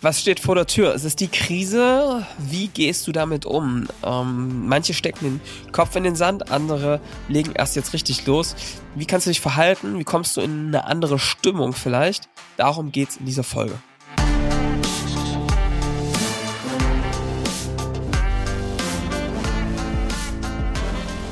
Was steht vor der Tür? Es ist die Krise. Wie gehst du damit um? Ähm, manche stecken den Kopf in den Sand, andere legen erst jetzt richtig los. Wie kannst du dich verhalten? Wie kommst du in eine andere Stimmung vielleicht? Darum geht's in dieser Folge.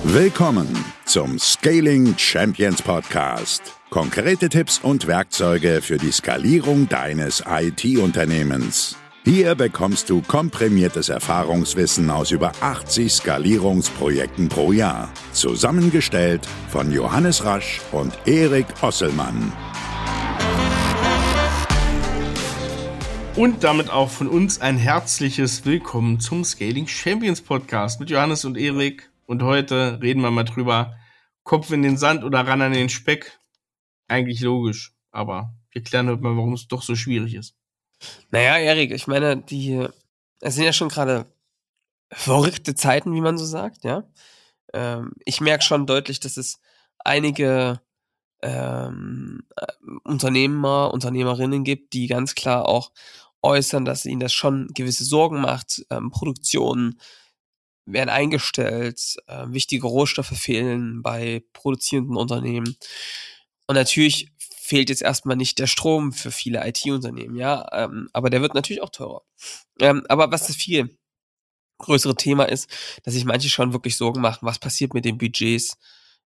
Willkommen zum Scaling Champions Podcast. Konkrete Tipps und Werkzeuge für die Skalierung deines IT-Unternehmens. Hier bekommst du komprimiertes Erfahrungswissen aus über 80 Skalierungsprojekten pro Jahr. Zusammengestellt von Johannes Rasch und Erik Osselmann. Und damit auch von uns ein herzliches Willkommen zum Scaling Champions Podcast mit Johannes und Erik. Und heute reden wir mal drüber, Kopf in den Sand oder ran an den Speck eigentlich logisch, aber wir klären heute mal, warum es doch so schwierig ist. Naja, Erik, ich meine, die, es sind ja schon gerade verrückte Zeiten, wie man so sagt, ja. Ähm, ich merke schon deutlich, dass es einige ähm, äh, Unternehmer, Unternehmerinnen gibt, die ganz klar auch äußern, dass ihnen das schon gewisse Sorgen macht. Ähm, Produktionen werden eingestellt, äh, wichtige Rohstoffe fehlen bei produzierenden Unternehmen. Und natürlich fehlt jetzt erstmal nicht der Strom für viele IT-Unternehmen, ja, ähm, aber der wird natürlich auch teurer. Ähm, aber was das viel größere Thema ist, dass sich manche schon wirklich Sorgen machen, was passiert mit den Budgets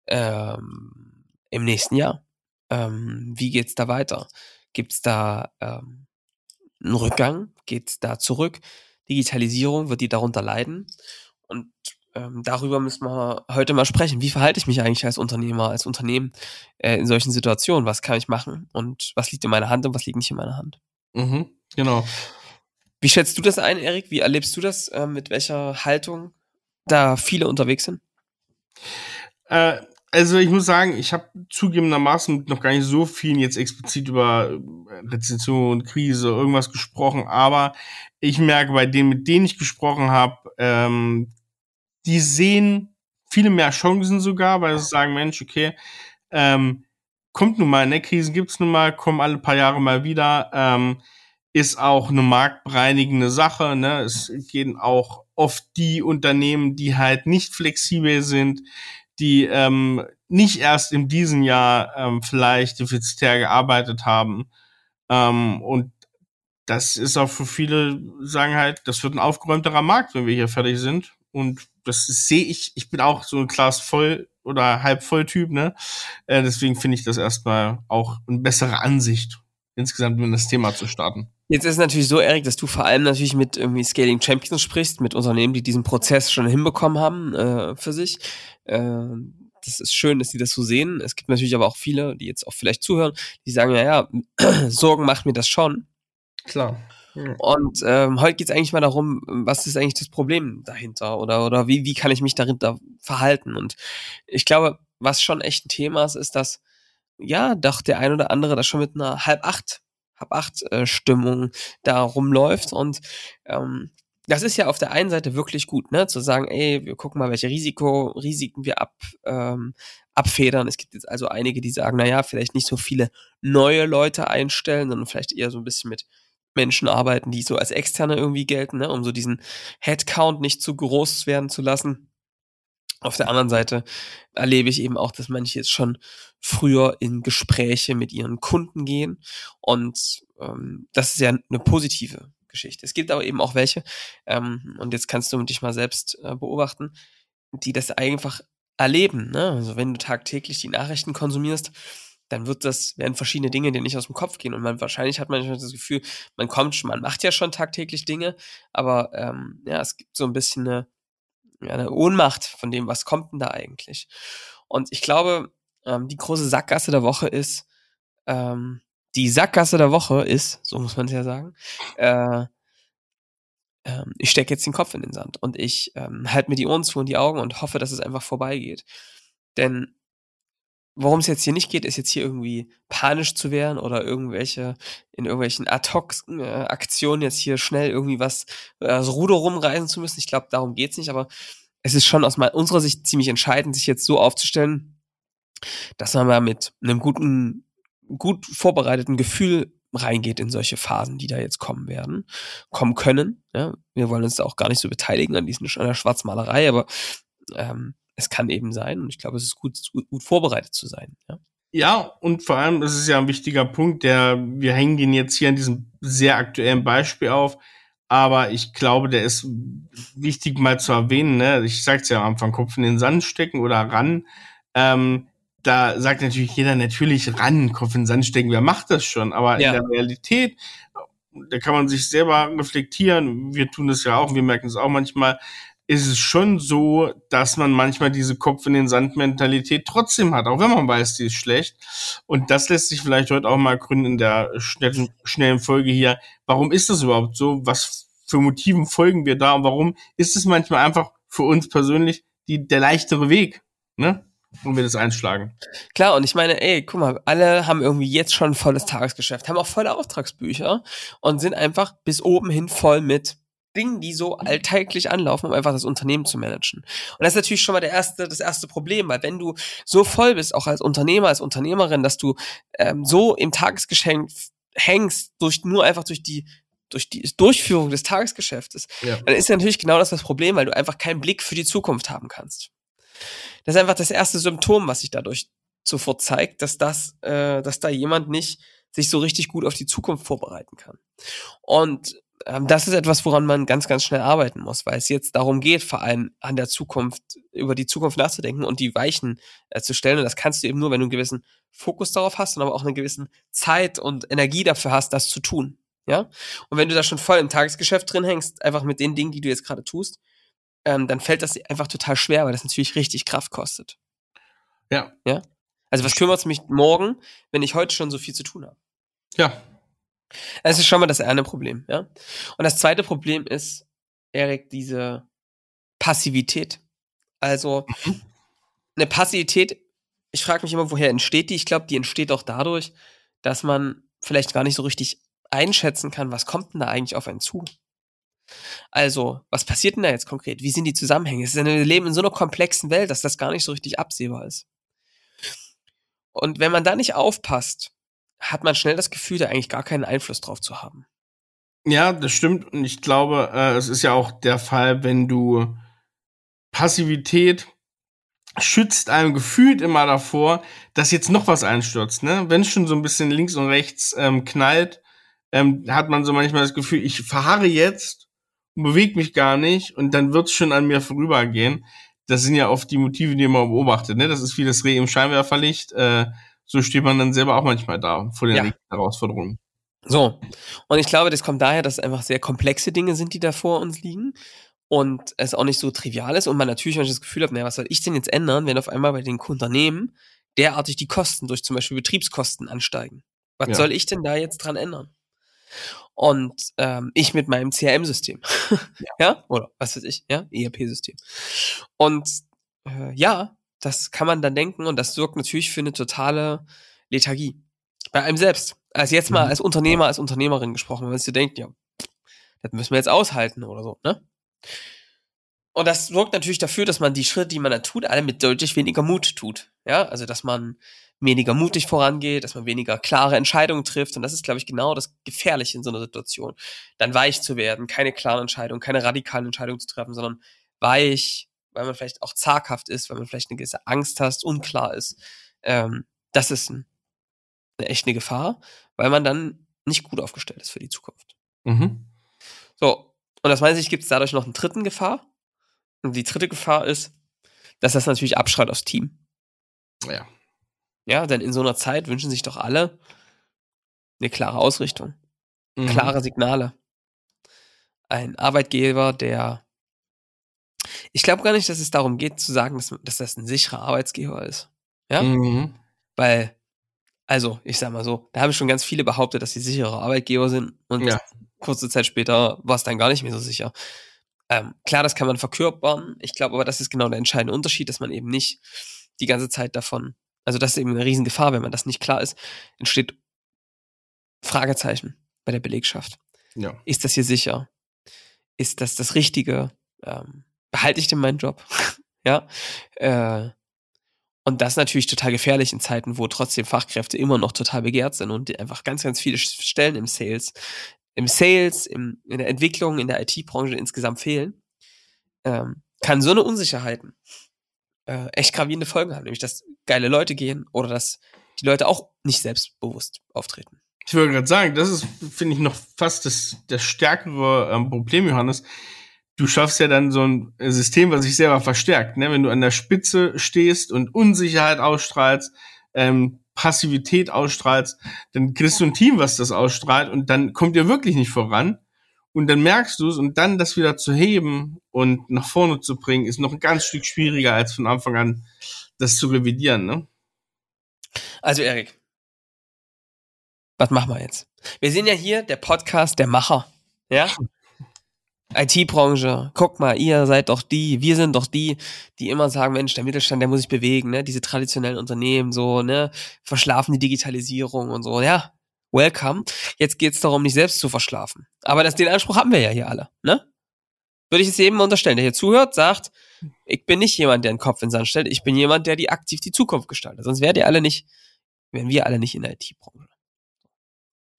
ähm, im nächsten Jahr? Ähm, wie geht's da weiter? Gibt's da ähm, einen Rückgang? Geht's da zurück? Digitalisierung, wird die darunter leiden? Und ähm, darüber müssen wir heute mal sprechen. Wie verhalte ich mich eigentlich als Unternehmer, als Unternehmen äh, in solchen Situationen? Was kann ich machen und was liegt in meiner Hand und was liegt nicht in meiner Hand? Mhm, genau. Wie schätzt du das ein, Erik? Wie erlebst du das? Äh, mit welcher Haltung da viele unterwegs sind? Äh, also ich muss sagen, ich habe zugegebenermaßen noch gar nicht so viel jetzt explizit über äh, Rezession, Krise, irgendwas gesprochen, aber ich merke bei denen, mit denen ich gesprochen habe, ähm, die sehen viele mehr Chancen sogar, weil sie sagen, Mensch, okay, ähm, kommt nun mal, ne, Krisen gibt's nun mal, kommen alle paar Jahre mal wieder, ähm, ist auch eine marktbereinigende Sache, ne, es gehen auch oft die Unternehmen, die halt nicht flexibel sind, die ähm, nicht erst in diesem Jahr ähm, vielleicht defizitär gearbeitet haben ähm, und das ist auch für viele, sagen halt, das wird ein aufgeräumterer Markt, wenn wir hier fertig sind. Und das sehe ich, ich bin auch so ein Glas voll oder halb voll Typ, ne? Äh, deswegen finde ich das erstmal auch eine bessere Ansicht, insgesamt in das Thema zu starten. Jetzt ist es natürlich so, Erik, dass du vor allem natürlich mit irgendwie Scaling Champions sprichst, mit Unternehmen, die diesen Prozess schon hinbekommen haben äh, für sich. Äh, das ist schön, dass die das so sehen. Es gibt natürlich aber auch viele, die jetzt auch vielleicht zuhören, die sagen, ja, ja, Sorgen macht mir das schon. Klar. Und ähm, heute geht es eigentlich mal darum, was ist eigentlich das Problem dahinter oder, oder wie, wie kann ich mich dahinter verhalten? Und ich glaube, was schon echt ein Thema ist, ist, dass ja, doch der ein oder andere da schon mit einer halb acht, halb acht äh, Stimmung da rumläuft und ähm, das ist ja auf der einen Seite wirklich gut, ne, zu sagen, ey, wir gucken mal, welche Risiko, Risiken wir ab, ähm, abfedern. Es gibt jetzt also einige, die sagen, naja, vielleicht nicht so viele neue Leute einstellen, sondern vielleicht eher so ein bisschen mit Menschen arbeiten, die so als Externe irgendwie gelten, ne, um so diesen Headcount nicht zu groß werden zu lassen. Auf der anderen Seite erlebe ich eben auch, dass manche jetzt schon früher in Gespräche mit ihren Kunden gehen und ähm, das ist ja eine positive Geschichte. Es gibt aber eben auch welche ähm, und jetzt kannst du dich mal selbst äh, beobachten, die das einfach erleben. Ne? Also wenn du tagtäglich die Nachrichten konsumierst, dann wird das, werden verschiedene Dinge dir nicht aus dem Kopf gehen. Und man wahrscheinlich hat man das Gefühl, man kommt schon, man macht ja schon tagtäglich Dinge, aber ähm, ja, es gibt so ein bisschen eine, ja, eine Ohnmacht von dem, was kommt denn da eigentlich. Und ich glaube, ähm, die große Sackgasse der Woche ist, ähm, die Sackgasse der Woche ist, so muss man es ja sagen, äh, ähm, ich stecke jetzt den Kopf in den Sand und ich ähm, halte mir die Ohren zu und die Augen und hoffe, dass es einfach vorbeigeht. Denn worum es jetzt hier nicht geht, ist jetzt hier irgendwie panisch zu werden oder irgendwelche, in irgendwelchen Ad-Hoc-Aktionen jetzt hier schnell irgendwie was, äh, das Ruder rumreißen zu müssen. Ich glaube, darum geht's nicht, aber es ist schon aus unserer Sicht ziemlich entscheidend, sich jetzt so aufzustellen, dass man mal mit einem guten, gut vorbereiteten Gefühl reingeht in solche Phasen, die da jetzt kommen werden, kommen können. Ja? Wir wollen uns da auch gar nicht so beteiligen an diesen an der Schwarzmalerei, aber ähm, es kann eben sein und ich glaube, es ist gut, gut, gut vorbereitet zu sein. Ja? Ja, und vor allem, das ist ja ein wichtiger Punkt, der, wir hängen den jetzt hier an diesem sehr aktuellen Beispiel auf, aber ich glaube, der ist wichtig mal zu erwähnen, ne? Ich sag's ja am Anfang, Kopf in den Sand stecken oder ran. Ähm, da sagt natürlich jeder natürlich ran, Kopf in den Sand stecken, wer macht das schon? Aber ja. in der Realität, da kann man sich selber reflektieren. Wir tun das ja auch, wir merken es auch manchmal ist es schon so, dass man manchmal diese Kopf in den Sand Mentalität trotzdem hat, auch wenn man weiß, die ist schlecht. Und das lässt sich vielleicht heute auch mal gründen in der schnellen, schnellen Folge hier. Warum ist das überhaupt so? Was für Motiven folgen wir da? Und warum ist es manchmal einfach für uns persönlich die, der leichtere Weg, ne? Und wir das einschlagen. Klar, und ich meine, ey, guck mal, alle haben irgendwie jetzt schon volles Tagesgeschäft, haben auch volle Auftragsbücher und sind einfach bis oben hin voll mit Dingen, die so alltäglich anlaufen, um einfach das Unternehmen zu managen. Und das ist natürlich schon mal der erste, das erste Problem, weil wenn du so voll bist, auch als Unternehmer, als Unternehmerin, dass du ähm, so im Tagesgeschenk hängst, durch nur einfach durch die durch die Durchführung des Tagesgeschäftes, ja. dann ist natürlich genau das das Problem, weil du einfach keinen Blick für die Zukunft haben kannst. Das ist einfach das erste Symptom, was sich dadurch sofort zeigt, dass das, äh, dass da jemand nicht sich so richtig gut auf die Zukunft vorbereiten kann. Und das ist etwas, woran man ganz, ganz schnell arbeiten muss, weil es jetzt darum geht, vor allem an der Zukunft, über die Zukunft nachzudenken und die Weichen äh, zu stellen. Und das kannst du eben nur, wenn du einen gewissen Fokus darauf hast und aber auch eine gewissen Zeit und Energie dafür hast, das zu tun. Ja? Und wenn du da schon voll im Tagesgeschäft drin hängst, einfach mit den Dingen, die du jetzt gerade tust, ähm, dann fällt das einfach total schwer, weil das natürlich richtig Kraft kostet. Ja. Ja? Also was kümmert es mich morgen, wenn ich heute schon so viel zu tun habe? Ja, das ist schon mal das eine Problem, ja. Und das zweite Problem ist, Erik, diese Passivität. Also mhm. eine Passivität, ich frage mich immer, woher entsteht die? Ich glaube, die entsteht auch dadurch, dass man vielleicht gar nicht so richtig einschätzen kann, was kommt denn da eigentlich auf einen zu. Also, was passiert denn da jetzt konkret? Wie sind die Zusammenhänge? Es ist ein Leben in so einer komplexen Welt, dass das gar nicht so richtig absehbar ist. Und wenn man da nicht aufpasst, hat man schnell das Gefühl, da eigentlich gar keinen Einfluss drauf zu haben. Ja, das stimmt. Und ich glaube, äh, es ist ja auch der Fall, wenn du Passivität schützt einem gefühlt immer davor, dass jetzt noch was einstürzt. Ne? Wenn es schon so ein bisschen links und rechts ähm, knallt, ähm, hat man so manchmal das Gefühl, ich verharre jetzt und bewege mich gar nicht und dann wird es schon an mir vorübergehen. Das sind ja oft die Motive, die man beobachtet. Ne? Das ist wie das Reh im Scheinwerferlicht. Äh, so steht man dann selber auch manchmal da vor den ja. Herausforderungen. So. Und ich glaube, das kommt daher, dass es einfach sehr komplexe Dinge sind, die da vor uns liegen. Und es auch nicht so trivial ist und man natürlich manchmal das Gefühl hat, naja, was soll ich denn jetzt ändern, wenn auf einmal bei den Unternehmen derartig die Kosten durch zum Beispiel Betriebskosten ansteigen? Was ja. soll ich denn da jetzt dran ändern? Und ähm, ich mit meinem CRM-System. ja. ja. Oder was weiß ich, ja, ERP-System. Und äh, ja, das kann man dann denken und das sorgt natürlich für eine totale Lethargie. Bei einem selbst. Also jetzt mal mhm. als Unternehmer, als Unternehmerin gesprochen, wenn man sich denkt, ja, das müssen wir jetzt aushalten oder so, ne? Und das sorgt natürlich dafür, dass man die Schritte, die man da tut, alle mit deutlich weniger Mut tut. Ja, also dass man weniger mutig vorangeht, dass man weniger klare Entscheidungen trifft. Und das ist, glaube ich, genau das Gefährliche in so einer Situation. Dann weich zu werden, keine klaren Entscheidungen, keine radikalen Entscheidungen zu treffen, sondern weich, weil man vielleicht auch zaghaft ist, weil man vielleicht eine gewisse Angst hat, unklar ist. Ähm, das ist ein, eine echte Gefahr, weil man dann nicht gut aufgestellt ist für die Zukunft. Mhm. So, und das meine ich, gibt es dadurch noch eine dritten Gefahr. Und die dritte Gefahr ist, dass das natürlich abschreit aufs Team. Ja. Ja, denn in so einer Zeit wünschen sich doch alle eine klare Ausrichtung, mhm. klare Signale. Ein Arbeitgeber, der ich glaube gar nicht, dass es darum geht zu sagen, dass, dass das ein sicherer Arbeitsgeber ist. Ja? Mhm. Weil, also, ich sag mal so, da haben schon ganz viele behauptet, dass sie sichere Arbeitgeber sind und ja. kurze Zeit später war es dann gar nicht mehr so sicher. Ähm, klar, das kann man verkörpern. Ich glaube aber, das ist genau der entscheidende Unterschied, dass man eben nicht die ganze Zeit davon, also das ist eben eine Riesengefahr, wenn man das nicht klar ist, entsteht Fragezeichen bei der Belegschaft. Ja. Ist das hier sicher? Ist das das Richtige? Ähm, behalte ich denn meinen Job? ja. Äh, Und das ist natürlich total gefährlich in Zeiten, wo trotzdem Fachkräfte immer noch total begehrt sind und einfach ganz, ganz viele Stellen im Sales, im Sales, im, in der Entwicklung, in der IT-Branche insgesamt fehlen, ähm, kann so eine Unsicherheiten äh, echt gravierende Folgen haben, nämlich dass geile Leute gehen oder dass die Leute auch nicht selbstbewusst auftreten. Ich würde gerade sagen, das ist, finde ich, noch fast das, das stärkere ähm, Problem, Johannes. Du schaffst ja dann so ein System, was sich selber verstärkt. Ne? Wenn du an der Spitze stehst und Unsicherheit ausstrahlst, ähm, Passivität ausstrahlst, dann kriegst du ein Team, was das ausstrahlt und dann kommt ihr wirklich nicht voran. Und dann merkst du es und dann das wieder zu heben und nach vorne zu bringen, ist noch ein ganz Stück schwieriger, als von Anfang an das zu revidieren. Ne? Also Erik, was machen wir jetzt? Wir sind ja hier der Podcast der Macher. Ja? IT-Branche, guck mal, ihr seid doch die, wir sind doch die, die immer sagen, Mensch, der Mittelstand, der muss sich bewegen, ne? Diese traditionellen Unternehmen, so, ne, verschlafen die Digitalisierung und so, ja, welcome. Jetzt geht's darum, nicht selbst zu verschlafen. Aber das, den Anspruch haben wir ja hier alle, ne? Würde ich es jedem unterstellen, der hier zuhört, sagt, ich bin nicht jemand, der einen Kopf in den Sand stellt, ich bin jemand, der die aktiv die Zukunft gestaltet. Sonst wären ihr alle nicht, wären wir alle nicht in der IT-Branche.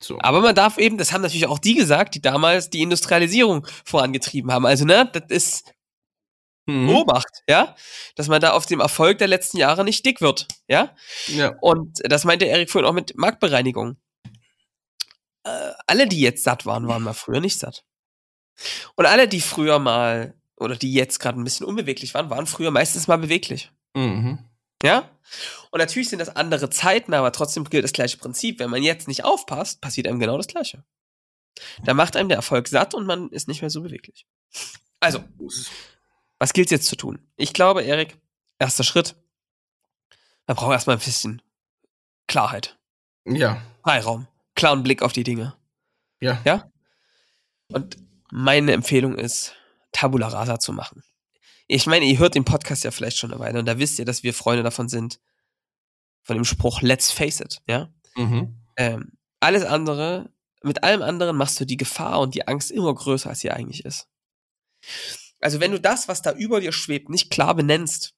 So. Aber man darf eben, das haben natürlich auch die gesagt, die damals die Industrialisierung vorangetrieben haben. Also, ne, das ist mhm. Beobacht, ja, dass man da auf dem Erfolg der letzten Jahre nicht dick wird, ja. ja. Und das meinte Erik vorhin auch mit Marktbereinigung. Äh, alle, die jetzt satt waren, waren mal früher nicht satt. Und alle, die früher mal oder die jetzt gerade ein bisschen unbeweglich waren, waren früher meistens mal beweglich. Mhm. Ja? Und natürlich sind das andere Zeiten, aber trotzdem gilt das gleiche Prinzip. Wenn man jetzt nicht aufpasst, passiert einem genau das Gleiche. Da macht einem der Erfolg satt und man ist nicht mehr so beweglich. Also, was gilt jetzt zu tun? Ich glaube, Erik, erster Schritt, man braucht erstmal ein bisschen Klarheit. Ja. Freiraum. Klaren Blick auf die Dinge. Ja. Ja? Und meine Empfehlung ist, Tabula Rasa zu machen ich meine, ihr hört den Podcast ja vielleicht schon eine Weile und da wisst ihr, dass wir Freunde davon sind, von dem Spruch Let's face it, ja. Mhm. Ähm, alles andere, mit allem anderen machst du die Gefahr und die Angst immer größer, als sie eigentlich ist. Also wenn du das, was da über dir schwebt, nicht klar benennst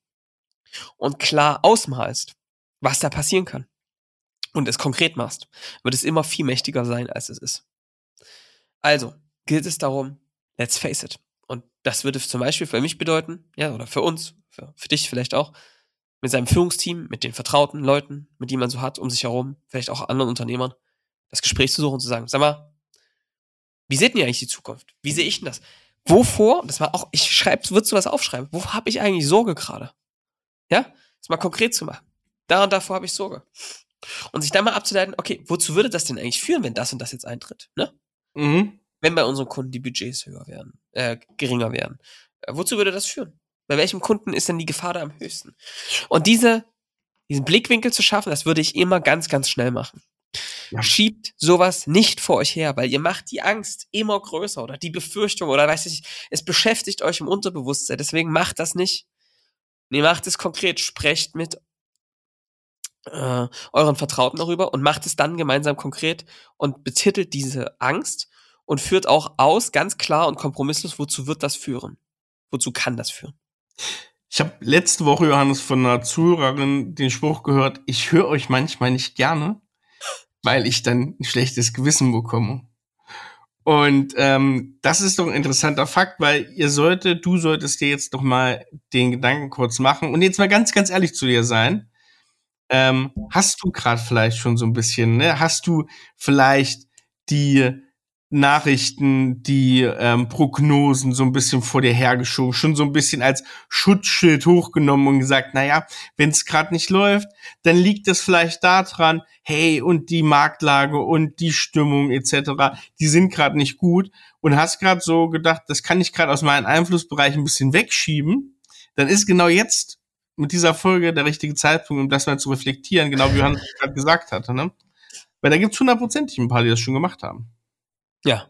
und klar ausmalst, was da passieren kann und es konkret machst, wird es immer viel mächtiger sein, als es ist. Also gilt es darum, let's face it. Das würde zum Beispiel für mich bedeuten, ja, oder für uns, für, für dich vielleicht auch, mit seinem Führungsteam, mit den vertrauten Leuten, mit denen man so hat, um sich herum, vielleicht auch anderen Unternehmern, das Gespräch zu suchen und zu sagen, sag mal, wie seht ihr eigentlich die Zukunft? Wie sehe ich denn das? Wovor, das war auch, ich schreibe, würdest du was aufschreiben? Wo habe ich eigentlich Sorge gerade? Ja? Das mal konkret zu machen. Da und davor habe ich Sorge. Und sich dann mal abzuleiten, okay, wozu würde das denn eigentlich führen, wenn das und das jetzt eintritt? Ne? Mhm wenn bei unseren Kunden die Budgets höher werden, äh, geringer werden. Äh, wozu würde das führen? Bei welchem Kunden ist denn die Gefahr da am höchsten? Und diese, diesen Blickwinkel zu schaffen, das würde ich immer ganz, ganz schnell machen. Ja. Schiebt sowas nicht vor euch her, weil ihr macht die Angst immer größer oder die Befürchtung oder weiß ich, es beschäftigt euch im Unterbewusstsein. Deswegen macht das nicht. Nee, macht es konkret. Sprecht mit äh, euren Vertrauten darüber und macht es dann gemeinsam konkret und betitelt diese Angst und führt auch aus, ganz klar und kompromisslos, wozu wird das führen? Wozu kann das führen? Ich habe letzte Woche, Johannes, von einer Zuhörerin den Spruch gehört, ich höre euch manchmal nicht gerne, weil ich dann ein schlechtes Gewissen bekomme. Und ähm, das ist doch ein interessanter Fakt, weil ihr solltet, du solltest dir jetzt doch mal den Gedanken kurz machen und jetzt mal ganz, ganz ehrlich zu dir sein. Ähm, hast du gerade vielleicht schon so ein bisschen, ne? Hast du vielleicht die Nachrichten, die ähm, Prognosen so ein bisschen vor dir hergeschoben, schon so ein bisschen als Schutzschild hochgenommen und gesagt, naja, wenn es gerade nicht läuft, dann liegt es vielleicht daran, hey, und die Marktlage und die Stimmung etc., die sind gerade nicht gut und hast gerade so gedacht, das kann ich gerade aus meinem Einflussbereich ein bisschen wegschieben, dann ist genau jetzt mit dieser Folge der richtige Zeitpunkt, um das mal zu reflektieren, genau wie Johannes gerade gesagt hatte, ne? Weil da gibt's hundertprozentig ein paar, die das schon gemacht haben. Ja.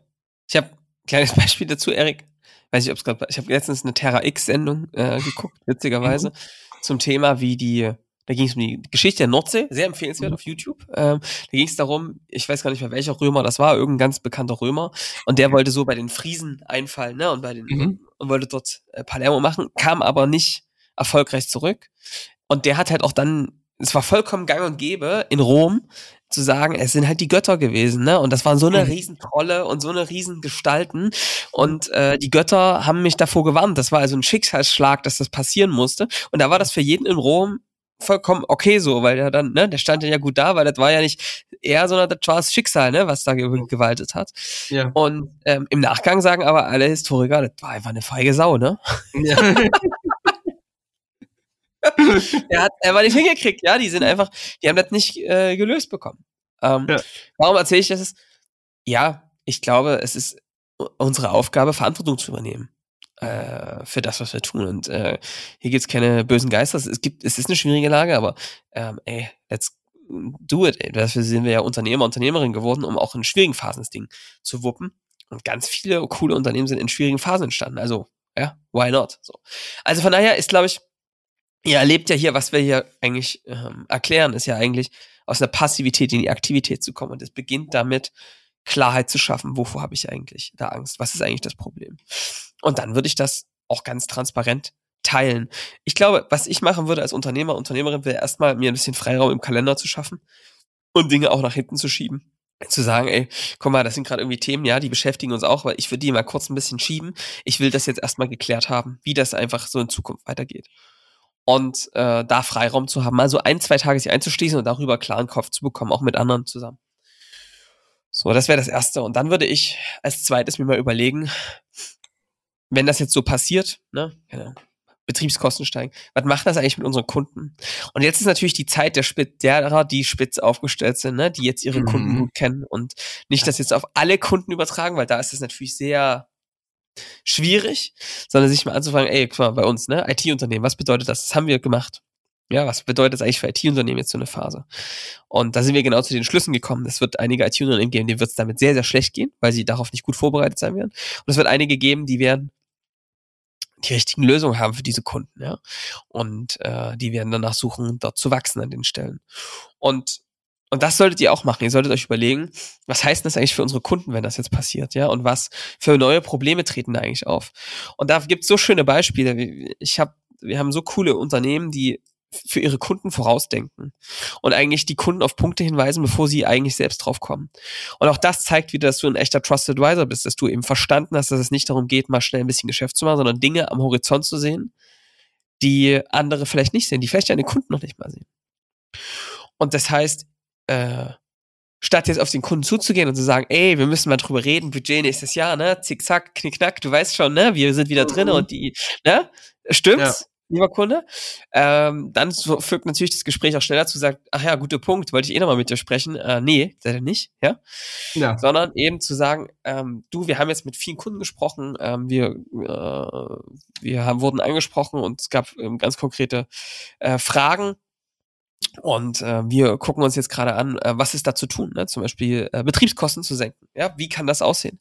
Ich habe kleines Beispiel dazu, Erik. Weiß ich, ob es gerade. Ich habe letztens eine Terra X-Sendung äh, geguckt, witzigerweise, mhm. zum Thema, wie die. Da ging es um die Geschichte der Nordsee, sehr empfehlenswert mhm. auf YouTube. Ähm, da ging es darum, ich weiß gar nicht mehr welcher Römer das war, irgendein ganz bekannter Römer, und der wollte so bei den Friesen einfallen, ne, und bei den mhm. und wollte dort äh, Palermo machen, kam aber nicht erfolgreich zurück, Und der hat halt auch dann, es war vollkommen gang und gäbe in Rom, zu sagen, es sind halt die Götter gewesen, ne? Und das waren so eine Mhm. Riesentrolle und so eine Riesengestalten. Und äh, die Götter haben mich davor gewarnt. Das war also ein Schicksalsschlag, dass das passieren musste. Und da war das für jeden in Rom vollkommen okay so, weil der dann, ne, der stand ja gut da, weil das war ja nicht er, sondern das war das Schicksal, ne, was da ge gewaltet hat. Ja. Und ähm, im Nachgang sagen aber alle Historiker, das war einfach eine feige Sau, ne? ja. er hat einfach nicht hingekriegt, ja. Die sind einfach, die haben das nicht äh, gelöst bekommen. Ähm, Ja. Warum erzähle ich das? Ja, ich glaube, es ist unsere Aufgabe, Verantwortung zu übernehmen äh, für das, was wir tun. Und äh, hier gibt's keine bösen Geister. Es gibt, es ist eine schwierige Lage, aber ähm, ey, let's do it. Ey. Dafür sind wir ja Unternehmer, Unternehmerin geworden, um auch in schwierigen Phasen das Ding zu wuppen. Und ganz viele coole Unternehmen sind in schwierigen Phasen entstanden. Also, ja, why not? So. Also von daher ist, glaube ich, ihr erlebt ja hier, was wir hier eigentlich ähm, erklären, ist ja eigentlich aus der Passivität in die Aktivität zu kommen. Und es beginnt damit, Klarheit zu schaffen. Wovor habe ich eigentlich da Angst? Was ist eigentlich das Problem? Und dann würde ich das auch ganz transparent teilen. Ich glaube, was ich machen würde als Unternehmer, Unternehmerin, wäre erstmal mir ein bisschen Freiraum im Kalender zu schaffen und Dinge auch nach hinten zu schieben. Zu sagen, ey, guck mal, das sind gerade irgendwie Themen, ja, die beschäftigen uns auch, weil ich würde die mal kurz ein bisschen schieben. Ich will das jetzt erstmal geklärt haben, wie das einfach so in Zukunft weitergeht und äh, da Freiraum zu haben, mal so ein, zwei Tage sich einzuschließen und darüber klaren Kopf zu bekommen, auch mit anderen zusammen. So, das wäre das Erste. Und dann würde ich als zweites mir mal überlegen, wenn das jetzt so passiert, ne, genau, Betriebskosten steigen, was macht das eigentlich mit unseren Kunden? Und jetzt ist natürlich die Zeit der Spitz, derer, die spitz aufgestellt sind, ne, die jetzt ihre Mhm. Kunden gut kennen und nicht das jetzt auf alle Kunden übertragen, weil da ist es natürlich sehr schwierig, sondern sich mal anzufangen, ey, guck mal, bei uns, ne, IT-Unternehmen, was bedeutet das? Das haben wir gemacht. Ja, was bedeutet das eigentlich für IT-Unternehmen jetzt so eine Phase? Und da sind wir genau zu den Schlüssen gekommen. Es wird einige IT-Unternehmen geben, denen wird es damit sehr, sehr schlecht gehen, weil sie darauf nicht gut vorbereitet sein werden. Und es wird einige geben, die werden die richtigen Lösungen haben für diese Kunden, ja. Und äh, die werden danach suchen, dort zu wachsen an den Stellen. Und und das solltet ihr auch machen. Ihr solltet euch überlegen, was heißt das eigentlich für unsere Kunden, wenn das jetzt passiert, ja? Und was für neue Probleme treten da eigentlich auf? Und da gibt's so schöne Beispiele. Ich habe, wir haben so coole Unternehmen, die für ihre Kunden vorausdenken und eigentlich die Kunden auf Punkte hinweisen, bevor sie eigentlich selbst drauf kommen. Und auch das zeigt wieder, dass du ein echter Trusted Advisor bist, dass du eben verstanden hast, dass es nicht darum geht, mal schnell ein bisschen Geschäft zu machen, sondern Dinge am Horizont zu sehen, die andere vielleicht nicht sehen, die vielleicht deine Kunden noch nicht mal sehen. Und das heißt, äh, statt jetzt auf den Kunden zuzugehen und zu sagen, ey, wir müssen mal drüber reden, Budget nächstes Jahr, ne, zickzack, knickknack, du weißt schon, ne, wir sind wieder drin Mhm. und die, ne, stimmt's? Ja. Lieber Kunde, ähm, dann so- fügt natürlich das Gespräch auch schneller zu, sagt, ach ja, guter Punkt, wollte ich eh nochmal mit dir sprechen. Äh, nee, seid ihr nicht, ja? ja. sondern eben zu sagen, ähm, du, wir haben jetzt mit vielen Kunden gesprochen, ähm, wir, äh, wir haben, wurden angesprochen und es gab ähm, ganz konkrete äh, Fragen. Und äh, wir gucken uns jetzt gerade an, äh, was ist da zu tun, ne? zum Beispiel äh, Betriebskosten zu senken. Ja, wie kann das aussehen?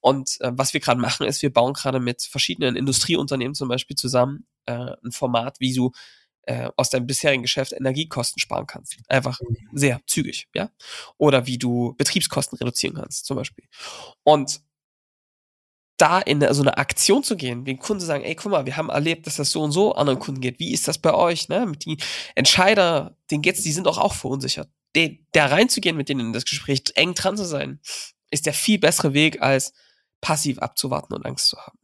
Und äh, was wir gerade machen, ist, wir bauen gerade mit verschiedenen Industrieunternehmen zum Beispiel zusammen äh, ein Format, wie du äh, aus deinem bisherigen Geschäft Energiekosten sparen kannst. Einfach sehr zügig, ja. Oder wie du Betriebskosten reduzieren kannst, zum Beispiel. Und da in so eine Aktion zu gehen, den Kunden zu sagen, ey, guck mal, wir haben erlebt, dass das so und so anderen Kunden geht. Wie ist das bei euch? Ne? Mit die Entscheider, den geht's, die sind auch auch verunsichert. De, da reinzugehen mit denen in das Gespräch, eng dran zu sein, ist der viel bessere Weg, als passiv abzuwarten und Angst zu haben.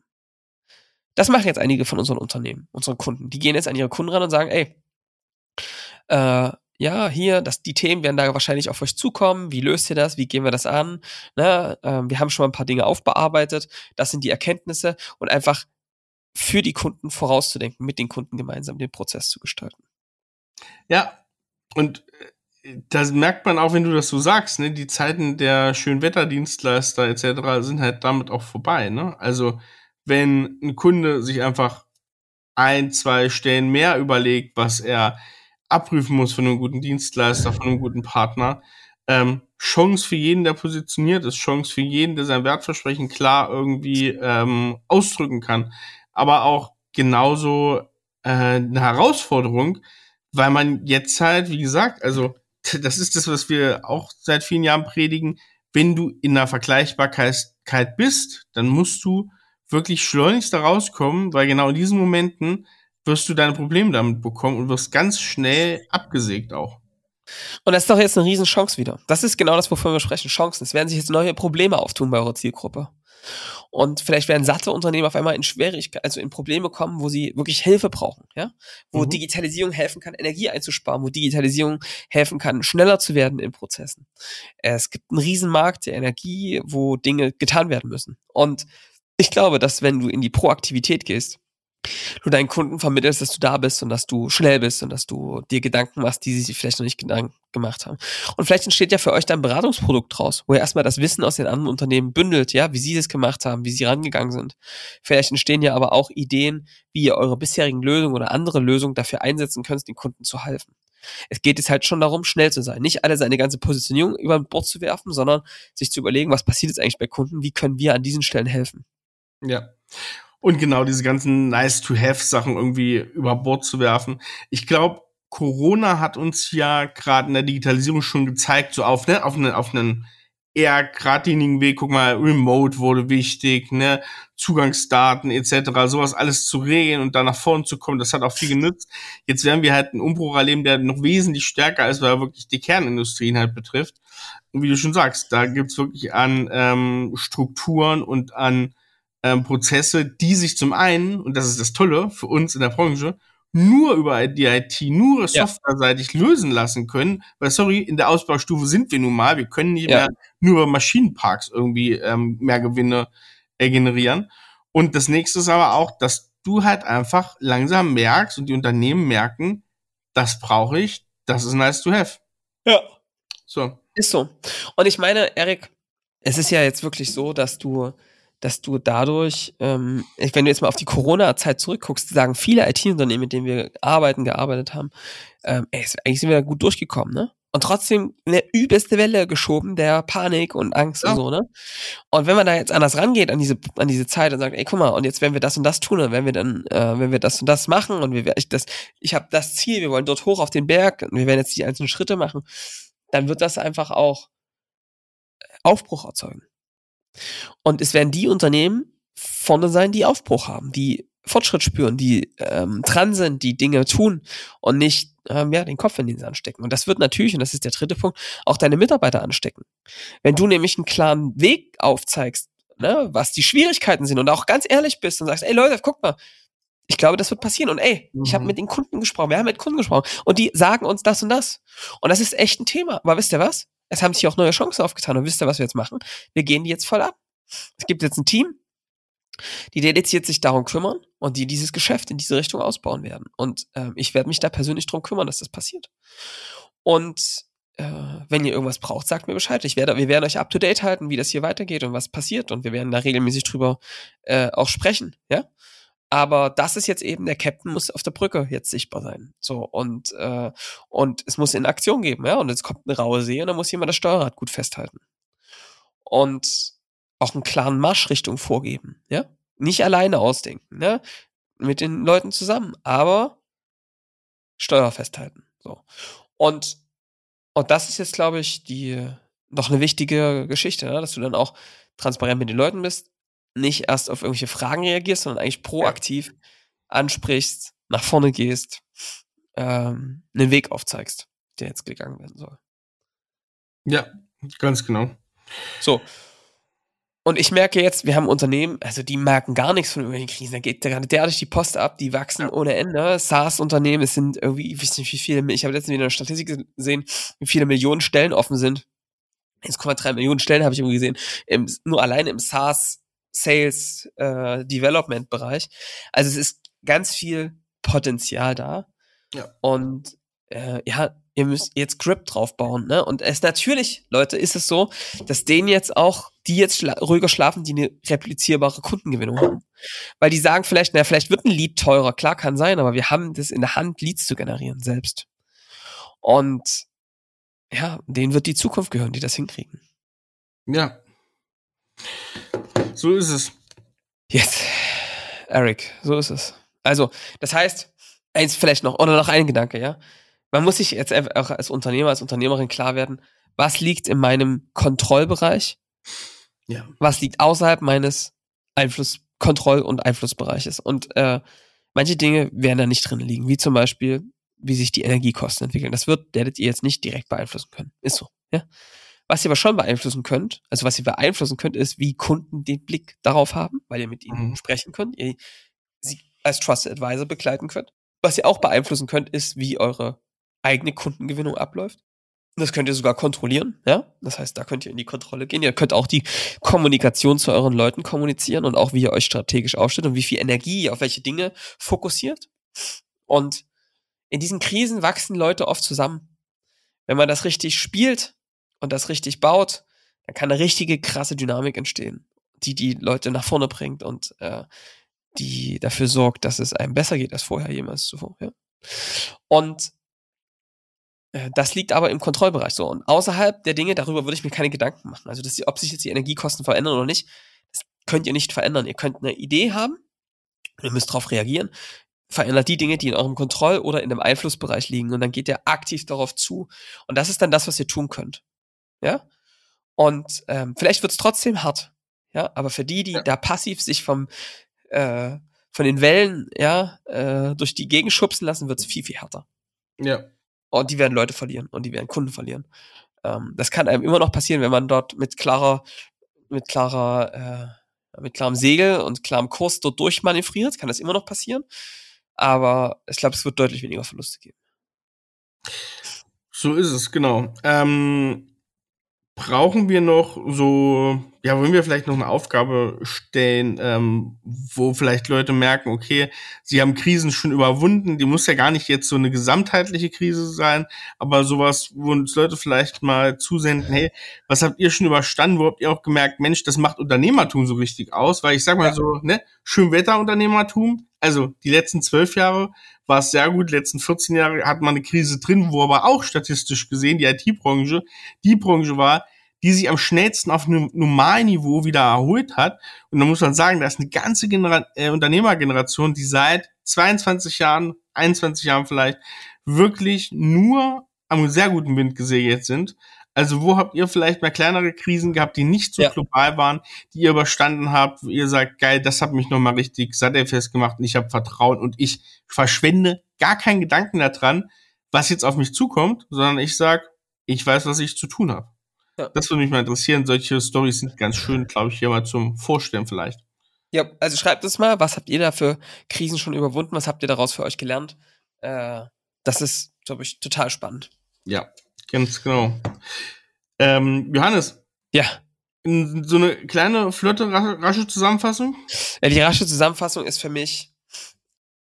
Das machen jetzt einige von unseren Unternehmen, unseren Kunden. Die gehen jetzt an ihre Kunden ran und sagen, ey, äh, ja, hier, das, die Themen werden da wahrscheinlich auf euch zukommen. Wie löst ihr das? Wie gehen wir das an? Ne? Ähm, wir haben schon mal ein paar Dinge aufbearbeitet. Das sind die Erkenntnisse und einfach für die Kunden vorauszudenken, mit den Kunden gemeinsam den Prozess zu gestalten. Ja, und äh, das merkt man auch, wenn du das so sagst, ne? Die Zeiten der Schönwetterdienstleister etc. sind halt damit auch vorbei, ne? Also, wenn ein Kunde sich einfach ein, zwei Stellen mehr überlegt, was er abprüfen muss von einem guten Dienstleister, von einem guten Partner, ähm, Chance für jeden, der positioniert ist, Chance für jeden, der sein Wertversprechen klar irgendwie ähm, ausdrücken kann, aber auch genauso äh, eine Herausforderung, weil man jetzt halt, wie gesagt, also das ist das, was wir auch seit vielen Jahren predigen, wenn du in der Vergleichbarkeit bist, dann musst du wirklich schleunigst da rauskommen, weil genau in diesen Momenten wirst du deine Probleme damit bekommen und wirst ganz schnell abgesägt auch. Und das ist doch jetzt eine Riesenchance wieder. Das ist genau das, wovon wir sprechen. Chancen. Es werden sich jetzt neue Probleme auftun bei eurer Zielgruppe. Und vielleicht werden satte Unternehmen auf einmal in Schwierigkeiten, also in Probleme kommen, wo sie wirklich Hilfe brauchen, ja? Wo mhm. Digitalisierung helfen kann, Energie einzusparen, wo Digitalisierung helfen kann, schneller zu werden in Prozessen. Es gibt einen Riesenmarkt der Energie, wo Dinge getan werden müssen. Und ich glaube, dass wenn du in die Proaktivität gehst, du deinen Kunden vermittelst, dass du da bist und dass du schnell bist und dass du dir Gedanken machst, die sie sich vielleicht noch nicht gemacht haben. Und vielleicht entsteht ja für euch dann ein Beratungsprodukt draus, wo ihr erstmal das Wissen aus den anderen Unternehmen bündelt, ja, wie sie das gemacht haben, wie sie rangegangen sind. Vielleicht entstehen ja aber auch Ideen, wie ihr eure bisherigen Lösungen oder andere Lösungen dafür einsetzen könnt, den Kunden zu helfen. Es geht jetzt halt schon darum, schnell zu sein. Nicht alle seine ganze Positionierung über Bord zu werfen, sondern sich zu überlegen, was passiert jetzt eigentlich bei Kunden, wie können wir an diesen Stellen helfen. Ja. Und genau diese ganzen Nice-to-Have-Sachen irgendwie über Bord zu werfen. Ich glaube, Corona hat uns ja gerade in der Digitalisierung schon gezeigt, so auf, ne, auf, ne, auf einen eher geradlinigen Weg, guck mal, Remote wurde wichtig, ne, Zugangsdaten etc., sowas alles zu regeln und da nach vorne zu kommen, das hat auch viel genützt. Jetzt werden wir halt einen Umbruch erleben, der noch wesentlich stärker ist, weil er wirklich die Kernindustrien halt betrifft. Und wie du schon sagst, da gibt's wirklich an ähm, Strukturen und an ähm, Prozesse, die sich zum einen, und das ist das Tolle für uns in der Branche, nur über die IT, nur softwareseitig ja. lösen lassen können, weil sorry, in der Ausbaustufe sind wir nun mal, wir können nicht ja. mehr nur über Maschinenparks irgendwie ähm, mehr Gewinne äh, generieren. Und das nächste ist aber auch, dass du halt einfach langsam merkst und die Unternehmen merken, das brauche ich, das ist nice to have. Ja. So. Ist so. Und ich meine, Erik, es ist ja jetzt wirklich so, dass du dass du dadurch, ähm, wenn du jetzt mal auf die Corona-Zeit zurückguckst, sagen viele IT-Unternehmen, mit denen wir arbeiten, gearbeitet haben, ähm, ey, eigentlich sind wir da gut durchgekommen, ne? Und trotzdem eine übelste Welle geschoben der Panik und Angst ja. und so, ne? Und wenn man da jetzt anders rangeht an diese, an diese Zeit und sagt, ey, guck mal, und jetzt werden wir das und das tun, und wenn wir dann, äh, wenn wir das und das machen und wir, ich das, ich habe das Ziel, wir wollen dort hoch auf den Berg und wir werden jetzt die einzelnen Schritte machen, dann wird das einfach auch Aufbruch erzeugen. Und es werden die Unternehmen vorne sein, die Aufbruch haben, die Fortschritt spüren, die ähm, dran sind, die Dinge tun und nicht ähm, ja, den Kopf in den Sand stecken. Und das wird natürlich, und das ist der dritte Punkt, auch deine Mitarbeiter anstecken. Wenn du nämlich einen klaren Weg aufzeigst, ne, was die Schwierigkeiten sind und auch ganz ehrlich bist und sagst, ey Leute, guck mal, ich glaube, das wird passieren. Und ey, mhm. ich habe mit den Kunden gesprochen, wir haben mit Kunden gesprochen und die sagen uns das und das. Und das ist echt ein Thema. Aber wisst ihr was? Es haben sich auch neue Chancen aufgetan. Und wisst ihr, was wir jetzt machen? Wir gehen die jetzt voll ab. Es gibt jetzt ein Team, die dediziert sich darum kümmern und die dieses Geschäft in diese Richtung ausbauen werden. Und äh, ich werde mich da persönlich darum kümmern, dass das passiert. Und äh, wenn ihr irgendwas braucht, sagt mir Bescheid. Ich werde, wir werden euch up to date halten, wie das hier weitergeht und was passiert. Und wir werden da regelmäßig drüber äh, auch sprechen. Ja. Aber das ist jetzt eben, der Captain muss auf der Brücke jetzt sichtbar sein. So, und, äh, und es muss in Aktion geben, ja. Und jetzt kommt eine raue See und dann muss jemand das Steuerrad gut festhalten. Und auch einen klaren Marschrichtung vorgeben, ja. Nicht alleine ausdenken, ne? Mit den Leuten zusammen, aber Steuer festhalten. So. Und, und das ist jetzt, glaube ich, die noch eine wichtige Geschichte, ne? dass du dann auch transparent mit den Leuten bist, nicht erst auf irgendwelche Fragen reagierst, sondern eigentlich proaktiv ansprichst, nach vorne gehst, ähm, einen Weg aufzeigst, der jetzt gegangen werden soll. Ja, ganz genau. So. Und ich merke jetzt, wir haben Unternehmen, also die merken gar nichts von irgendwelchen Krisen. Da geht gerade der durch die Post ab, die wachsen ja. ohne Ende. SaaS-Unternehmen, es sind irgendwie, ich weiß nicht, wie viele, ich habe letztens wieder eine Statistik gesehen, wie viele Millionen Stellen offen sind. 1,3 Millionen Stellen habe ich irgendwie gesehen. Im, nur alleine im SaaS Sales äh, Development Bereich. Also es ist ganz viel Potenzial da. Ja. Und äh, ja, ihr müsst jetzt Grip drauf bauen, ne? Und es natürlich, Leute, ist es so, dass denen jetzt auch, die jetzt schla ruhiger schlafen, die eine replizierbare Kundengewinnung haben. Weil die sagen vielleicht, naja, vielleicht wird ein Lead teurer, klar kann sein, aber wir haben das in der Hand, Leads zu generieren selbst. Und ja, denen wird die Zukunft gehören, die das hinkriegen. Ja. So ist es. Yes. Eric, so ist es. Also, das heißt, eins vielleicht noch, oder noch ein Gedanke, ja. Man muss sich jetzt auch als Unternehmer, als Unternehmerin klar werden, was liegt in meinem Kontrollbereich? Ja. Was liegt außerhalb meines Einfluss, Kontroll- und Einflussbereiches? Und äh, Manche Dinge werden da nicht drin liegen, wie zum Beispiel, wie sich die Energiekosten entwickeln. Das wird, werdet ihr jetzt nicht direkt beeinflussen können. Ist so, ja. Was ihr aber schon beeinflussen könnt, also was ihr beeinflussen könnt, ist, wie Kunden den Blick darauf haben, weil ihr mit ihnen mhm. sprechen könnt, ihr sie als Trusted Advisor begleiten könnt. Was ihr auch beeinflussen könnt, ist, wie eure eigene Kundengewinnung abläuft. Das könnt ihr sogar kontrollieren, ja. Das heißt, da könnt ihr in die Kontrolle gehen. Ihr könnt auch die Kommunikation zu euren Leuten kommunizieren und auch, wie ihr euch strategisch aufstellt und wie viel Energie ihr auf welche Dinge fokussiert. Und in diesen Krisen wachsen Leute oft zusammen. Wenn man das richtig spielt und das richtig baut, dann kann eine richtige krasse Dynamik entstehen, die die Leute nach vorne bringt und äh, die dafür sorgt, dass es einem besser geht als vorher jemals zuvor. Ja? Und äh, das liegt aber im Kontrollbereich so. Und außerhalb der Dinge, darüber würde ich mir keine Gedanken machen. Also, dass die, ob sich jetzt die Energiekosten verändern oder nicht, das könnt ihr nicht verändern. Ihr könnt eine Idee haben, ihr müsst darauf reagieren, verändert die Dinge, die in eurem Kontroll- oder in dem Einflussbereich liegen. Und dann geht ihr aktiv darauf zu. Und das ist dann das, was ihr tun könnt. Ja? Und ähm, vielleicht wird es trotzdem hart. Ja, aber für die, die ja. da passiv sich vom äh, von den Wellen ja äh, durch die Gegend schubsen lassen, wird es viel viel härter. Ja. Und die werden Leute verlieren und die werden Kunden verlieren. Ähm, das kann einem immer noch passieren, wenn man dort mit klarer, mit klarer, äh, mit klarem Segel und klarem Kurs dort durchmanövriert, kann das immer noch passieren. Aber ich glaube, es wird deutlich weniger Verluste geben. So ist es, genau. Ähm, brauchen wir noch so, ja, wollen wir vielleicht noch eine Aufgabe stellen, ähm, wo vielleicht Leute merken, okay, sie haben Krisen schon überwunden, die muss ja gar nicht jetzt so eine gesamtheitliche Krise sein, aber sowas, wo uns Leute vielleicht mal zusenden, hey, was habt ihr schon überstanden, wo habt ihr auch gemerkt, Mensch, das macht Unternehmertum so richtig aus, weil ich sag mal so, ne, Schönwetterunternehmertum, also die letzten zwölf Jahre war es sehr gut, die letzten 14 Jahre hat man eine Krise drin, wo aber auch statistisch gesehen die IT-Branche die Branche war, die sich am schnellsten auf einem normalen Niveau wieder erholt hat. Und da muss man sagen, da ist eine ganze Genera äh, Unternehmergeneration, die seit 22 Jahren, 21 Jahren vielleicht, wirklich nur am sehr guten Wind gesegelt sind. Also wo habt ihr vielleicht mal kleinere Krisen gehabt, die nicht so ja. global waren, die ihr überstanden habt, wo ihr sagt, geil, das hat mich nochmal richtig sattelfest gemacht und ich habe Vertrauen und ich verschwende gar keinen Gedanken daran, was jetzt auf mich zukommt, sondern ich sag, ich weiß, was ich zu tun habe. Ja. Das würde mich mal interessieren. Solche Stories sind ganz schön, glaube ich, hier mal zum Vorstellen vielleicht. Ja, also schreibt es mal, was habt ihr da für Krisen schon überwunden? Was habt ihr daraus für euch gelernt? Äh, das ist, glaube ich, total spannend. Ja, Ganz genau. Ähm, Johannes. Ja. So eine kleine, flotte, rasche Zusammenfassung? Ja, die rasche Zusammenfassung ist für mich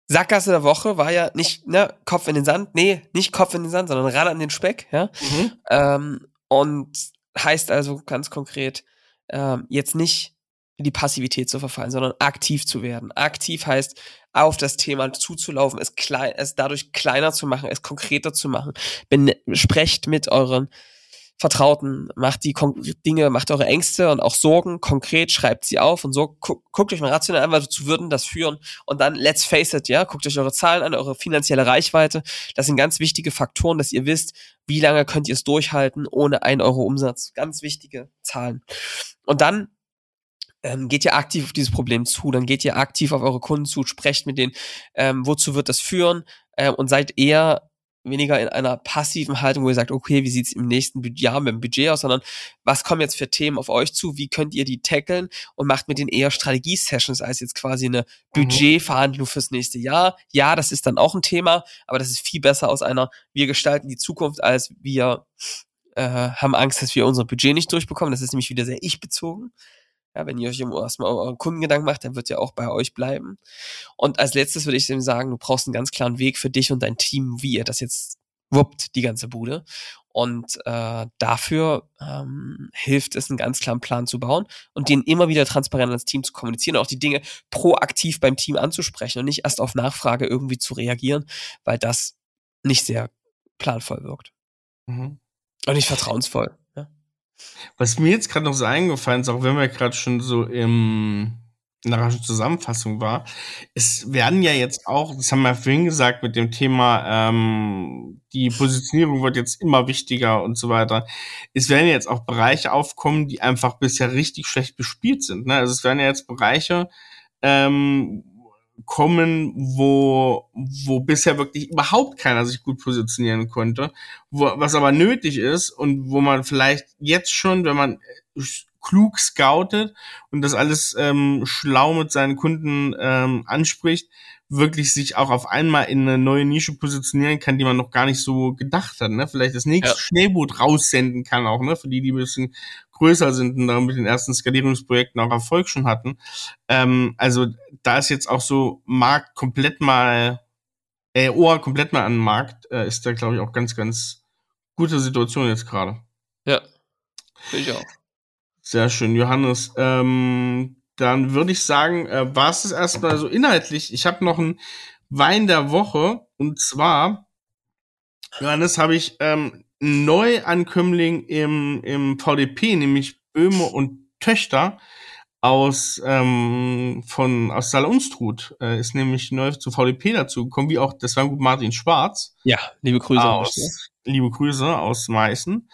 Sackgasse der Woche war ja nicht ne, Kopf in den Sand, nee, nicht Kopf in den Sand, sondern ran an den Speck, ja. Mhm. Ähm, und heißt also ganz konkret, ähm, jetzt nicht in die Passivität zu verfallen, sondern aktiv zu werden. Aktiv heißt, auf das Thema zuzulaufen, es, klein, es dadurch kleiner zu machen, es konkreter zu machen. Bin, sprecht mit euren Vertrauten, macht die Kon Dinge, macht eure Ängste und auch Sorgen konkret, schreibt sie auf und so gu guckt euch mal rational an, wozu würden das führen und dann let's face it, ja, guckt euch eure Zahlen an, eure finanzielle Reichweite. Das sind ganz wichtige Faktoren, dass ihr wisst, wie lange könnt ihr es durchhalten ohne ein Euro Umsatz. Ganz wichtige Zahlen. Und dann ähm, geht ihr aktiv auf dieses Problem zu, dann geht ihr aktiv auf eure Kunden zu, sprecht mit denen, ähm, wozu wird das führen ähm, und seid eher weniger in einer passiven Haltung, wo ihr sagt, okay, wie sieht's im nächsten Jahr mit dem Budget aus, sondern was kommen jetzt für Themen auf euch zu, wie könnt ihr die tackeln und macht mit denen eher Strategie-Sessions als jetzt quasi eine mhm. Budgetverhandlung fürs nächste Jahr. Ja, das ist dann auch ein Thema, aber das ist viel besser aus einer, wir gestalten die Zukunft, als wir äh, haben Angst, dass wir unser Budget nicht durchbekommen. Das ist nämlich wieder sehr ich-bezogen. Ja, wenn ihr euch erstmal euren Kundengedanken macht, dann wird er auch bei euch bleiben. Und als letztes würde ich dem sagen, du brauchst einen ganz klaren Weg für dich und dein Team, wie ihr das jetzt wuppt, die ganze Bude. Und äh, dafür ähm, hilft es, einen ganz klaren Plan zu bauen und den immer wieder transparent als Team zu kommunizieren und auch die Dinge proaktiv beim Team anzusprechen und nicht erst auf Nachfrage irgendwie zu reagieren, weil das nicht sehr planvoll wirkt. Mhm. Und nicht vertrauensvoll. Was mir jetzt gerade noch so eingefallen ist, auch wenn wir gerade schon so im in der raschen Zusammenfassung war, es werden ja jetzt auch, das haben wir vorhin gesagt, mit dem Thema, ähm, die Positionierung wird jetzt immer wichtiger und so weiter. Es werden jetzt auch Bereiche aufkommen, die einfach bisher richtig schlecht bespielt sind. Ne? Also es werden ja jetzt Bereiche ähm, kommen, wo, wo bisher wirklich überhaupt keiner sich gut positionieren konnte, wo, was aber nötig ist und wo man vielleicht jetzt schon, wenn man klug scoutet und das alles ähm, schlau mit seinen Kunden ähm, anspricht, wirklich sich auch auf einmal in eine neue Nische positionieren kann, die man noch gar nicht so gedacht hat. Ne? Vielleicht das nächste ja. Schnellboot raussenden kann auch, ne? für die, die ein bisschen größer sind und da mit den ersten Skalierungsprojekten auch Erfolg schon hatten. Ähm, also da ist jetzt auch so Markt komplett mal, äh, Ohr komplett mal an den Markt, äh, ist da, glaube ich, auch ganz, ganz gute Situation jetzt gerade. Ja, ich auch. Sehr schön, Johannes. Ähm, dann würde ich sagen, äh, war es das erstmal so inhaltlich. Ich habe noch einen Wein der Woche und zwar, Johannes, habe ich ähm, Neuankömmling im, im VDP, nämlich Böhme und Töchter aus ähm, von aus Saal Unstrut äh, ist nämlich neu zu VDP dazu gekommen, wie auch das war gut Martin Schwarz. Ja, liebe Grüße aus, liebe Grüße aus Meißen.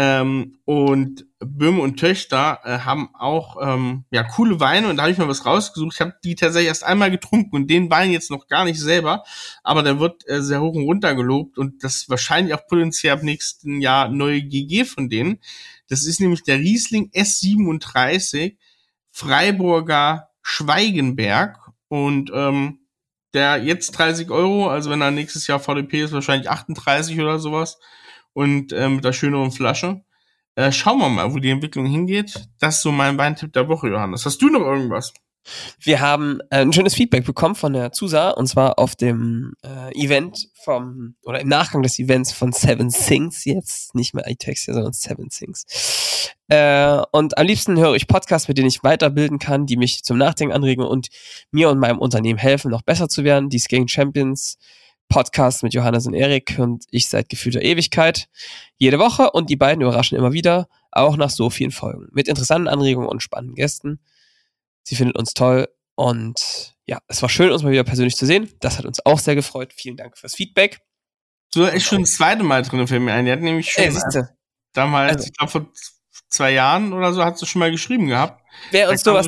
Ähm, und Böhme und Töchter äh, haben auch ähm, ja coole Weine und da habe ich mal was rausgesucht. Ich habe die tatsächlich erst einmal getrunken und den Wein jetzt noch gar nicht selber, aber der wird äh, sehr hoch und runter gelobt und das wahrscheinlich auch potenziell ab nächsten Jahr neue GG von denen. Das ist nämlich der Riesling S37 Freiburger Schweigenberg und ähm, der jetzt 30 Euro, also wenn er nächstes Jahr VDP ist, wahrscheinlich 38 oder sowas und äh, mit der schöneren Flasche. Äh, schauen wir mal, wo die Entwicklung hingeht. Das ist so mein Weintipp der Woche, Johannes. Hast du noch irgendwas? Wir haben äh, ein schönes Feedback bekommen von der Zusa und zwar auf dem äh, Event vom oder im Nachgang des Events von Seven Things jetzt nicht mehr iText, sondern Seven Things. Äh, und am liebsten höre ich Podcasts, mit denen ich weiterbilden kann, die mich zum Nachdenken anregen und mir und meinem Unternehmen helfen, noch besser zu werden. Die Scaling Champions Podcast mit Johannes und Erik und ich seit gefühlter Ewigkeit. Jede Woche und die beiden überraschen immer wieder, auch nach so vielen Folgen. Mit interessanten Anregungen und spannenden Gästen. Sie findet uns toll und ja, es war schön, uns mal wieder persönlich zu sehen. Das hat uns auch sehr gefreut. Vielen Dank fürs Feedback. Du echt schon das zweite Mal drin für mich ein. Die hat nämlich schon Ey, damals, also, ich glaube vor zwei Jahren oder so, hat sie schon mal geschrieben gehabt. Wer uns sowas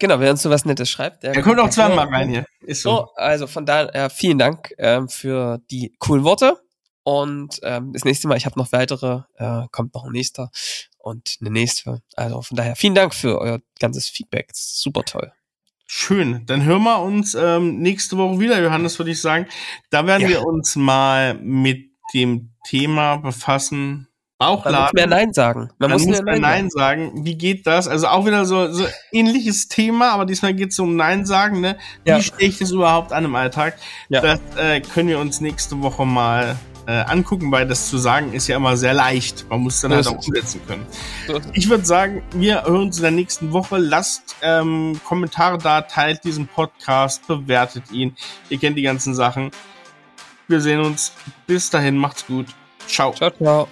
Genau, wer uns sowas Nettes schreibt. Der, der kommt auch zweimal rein hier. Ist so. so. Also von daher äh, vielen Dank ähm, für die coolen Worte. Und ähm, das nächste Mal, ich habe noch weitere, äh, kommt noch ein nächster und eine nächste. Also von daher vielen Dank für euer ganzes Feedback. super toll. Schön. Dann hören wir uns ähm, nächste Woche wieder, Johannes, würde ich sagen. Da werden ja. wir uns mal mit dem Thema befassen, Bauchladen. Man muss mehr Nein sagen. Man, muss, muss mehr Nein, sagen. Wie geht das? Also auch wieder so, so ähnliches Thema, aber diesmal geht es um Nein sagen. Ne? Wie ja. stehe ich das überhaupt an im Alltag? Ja. Das äh, können wir uns nächste Woche mal äh, angucken, weil das zu sagen ist ja immer sehr leicht. Man muss dann halt auch umsetzen können. Ich würde sagen, wir hören uns in der nächsten Woche. Lasst ähm, Kommentare da, teilt diesen Podcast, bewertet ihn. Ihr kennt die ganzen Sachen. Wir sehen uns. Bis dahin, macht's gut. Ciao. Ciao, ciao.